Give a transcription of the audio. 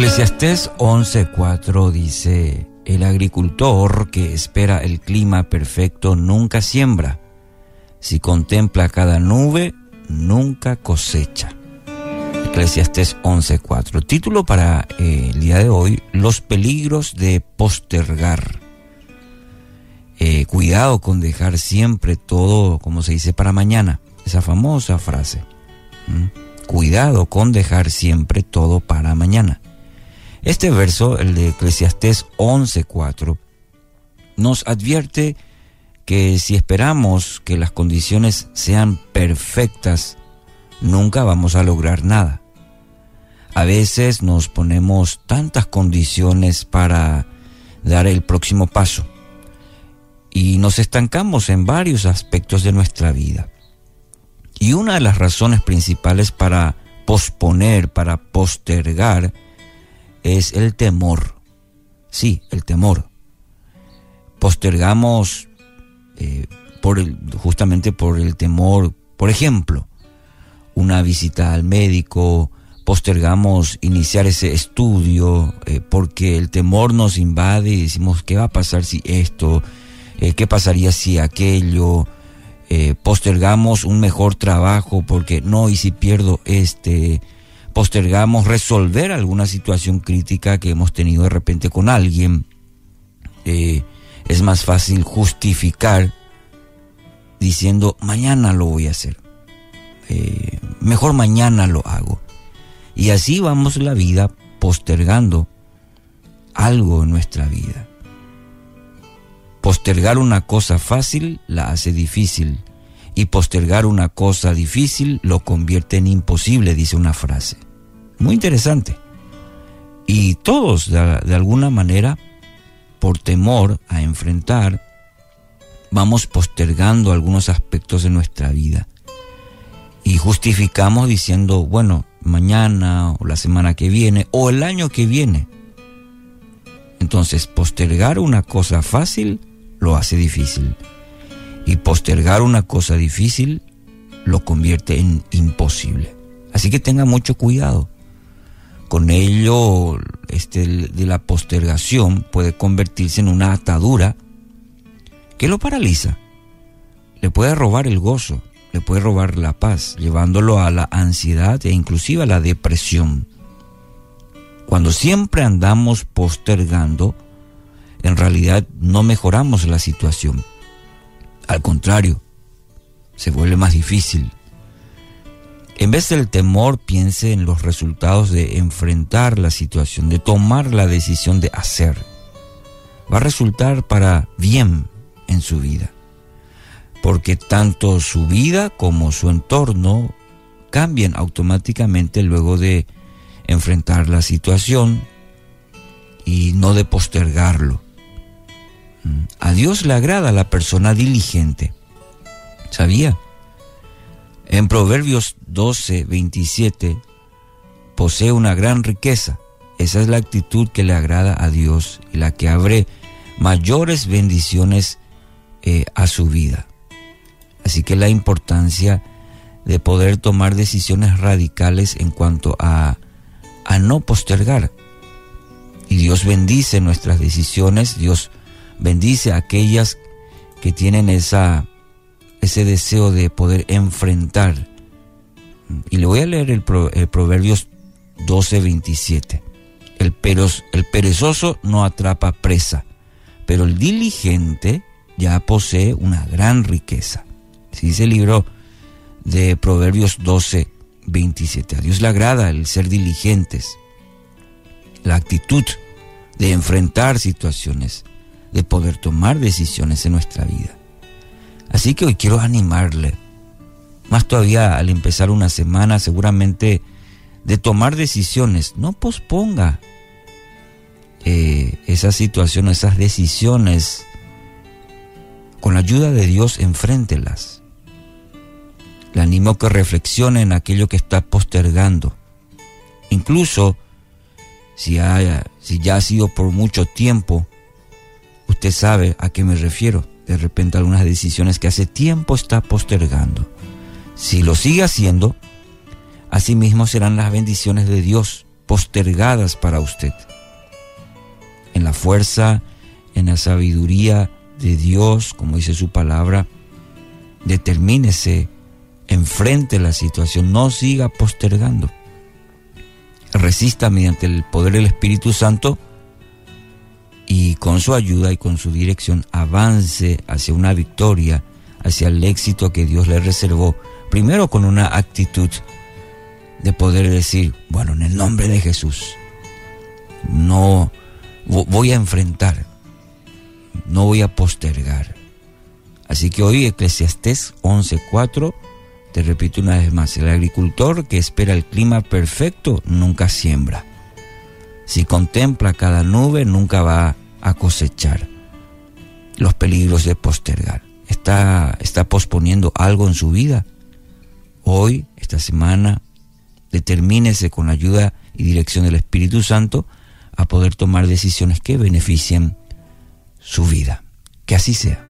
Eclesiastés 11:4 dice, el agricultor que espera el clima perfecto nunca siembra. Si contempla cada nube, nunca cosecha. Eclesiastés 11:4. Título para eh, el día de hoy, Los peligros de postergar. Eh, cuidado con dejar siempre todo, como se dice, para mañana. Esa famosa frase. Cuidado con dejar siempre todo para mañana. Este verso, el de Eclesiastés 11:4, nos advierte que si esperamos que las condiciones sean perfectas, nunca vamos a lograr nada. A veces nos ponemos tantas condiciones para dar el próximo paso y nos estancamos en varios aspectos de nuestra vida. Y una de las razones principales para posponer, para postergar, es el temor. Sí, el temor. Postergamos eh, justamente por el temor, por ejemplo, una visita al médico, postergamos iniciar ese estudio eh, porque el temor nos invade y decimos, ¿qué va a pasar si esto? Eh, ¿Qué pasaría si aquello? postergamos un mejor trabajo porque no, y si pierdo este, postergamos resolver alguna situación crítica que hemos tenido de repente con alguien. Eh, es más fácil justificar diciendo mañana lo voy a hacer. Eh, mejor mañana lo hago. Y así vamos la vida postergando algo en nuestra vida. Postergar una cosa fácil la hace difícil y postergar una cosa difícil lo convierte en imposible, dice una frase. Muy interesante. Y todos, de, alguna manera, por temor a enfrentar, vamos postergando algunos aspectos de nuestra vida. Y justificamos diciendo, bueno, mañana o la semana que viene o el año que viene. Entonces, postergar una cosa fácil lo hace difícil y postergar una cosa difícil lo convierte en imposible. Así que tenga mucho cuidado. Con ello, este, de la postergación puede convertirse en una atadura que lo paraliza. Le puede robar el gozo, le puede robar la paz, llevándolo a la ansiedad e inclusive a la depresión. Cuando siempre andamos postergando, en realidad no mejoramos la situación. Al contrario, se vuelve más difícil. En vez del temor, piense en los resultados de enfrentar la situación, de tomar la decisión de hacer. Va a resultar para bien en su vida, porque tanto su vida como su entorno cambian automáticamente luego de enfrentar la situación y no de postergarlo. A Dios le agrada la persona diligente. ¿Sabía? En Proverbios 12, 27, posee una gran riqueza. Esa es la actitud que le agrada a Dios y la que abre mayores bendiciones eh, a su vida. Así que la importancia de poder tomar decisiones radicales en cuanto a, a no postergar. Y Dios bendice nuestras decisiones, Dios bendice a aquellas que tienen esa, ese deseo de poder enfrentar. Y le voy a leer el, Proverbios 12, 27. El, el perezoso no atrapa presa, pero el diligente ya posee una gran riqueza. Si dice el libro de Proverbios 12, 27. A Dios le agrada el ser diligentes, la actitud de enfrentar situaciones, de poder tomar decisiones en nuestra vida. Así que hoy quiero animarle, más todavía al empezar una semana seguramente de tomar decisiones, no posponga eh, esas situaciones, esas decisiones, con la ayuda de Dios enfréntelas. Le animo a que reflexione en aquello que está postergando. Incluso si, si ya ha sido por mucho tiempo, Usted sabe a qué me refiero. De repente algunas decisiones que hace tiempo está postergando. Si lo sigue haciendo, asimismo serán las bendiciones de Dios postergadas para usted. En la fuerza, en la sabiduría de Dios, como dice su palabra, determínese, enfrente la situación, no siga postergando. Resista mediante el poder del Espíritu Santo y con su ayuda y con su dirección avance hacia una victoria, hacia el éxito que Dios le reservó, primero con una actitud de poder decir, bueno, en el nombre de Jesús, no voy a enfrentar, no voy a postergar. Así que hoy Eclesiastés 11:4, te repito una vez más, el agricultor que espera el clima perfecto nunca siembra. Si contempla cada nube nunca va a cosechar. Los peligros de postergar. Está, está posponiendo algo en su vida. Hoy, esta semana, determínese con ayuda y dirección del Espíritu Santo a poder tomar decisiones que beneficien su vida. Que así sea.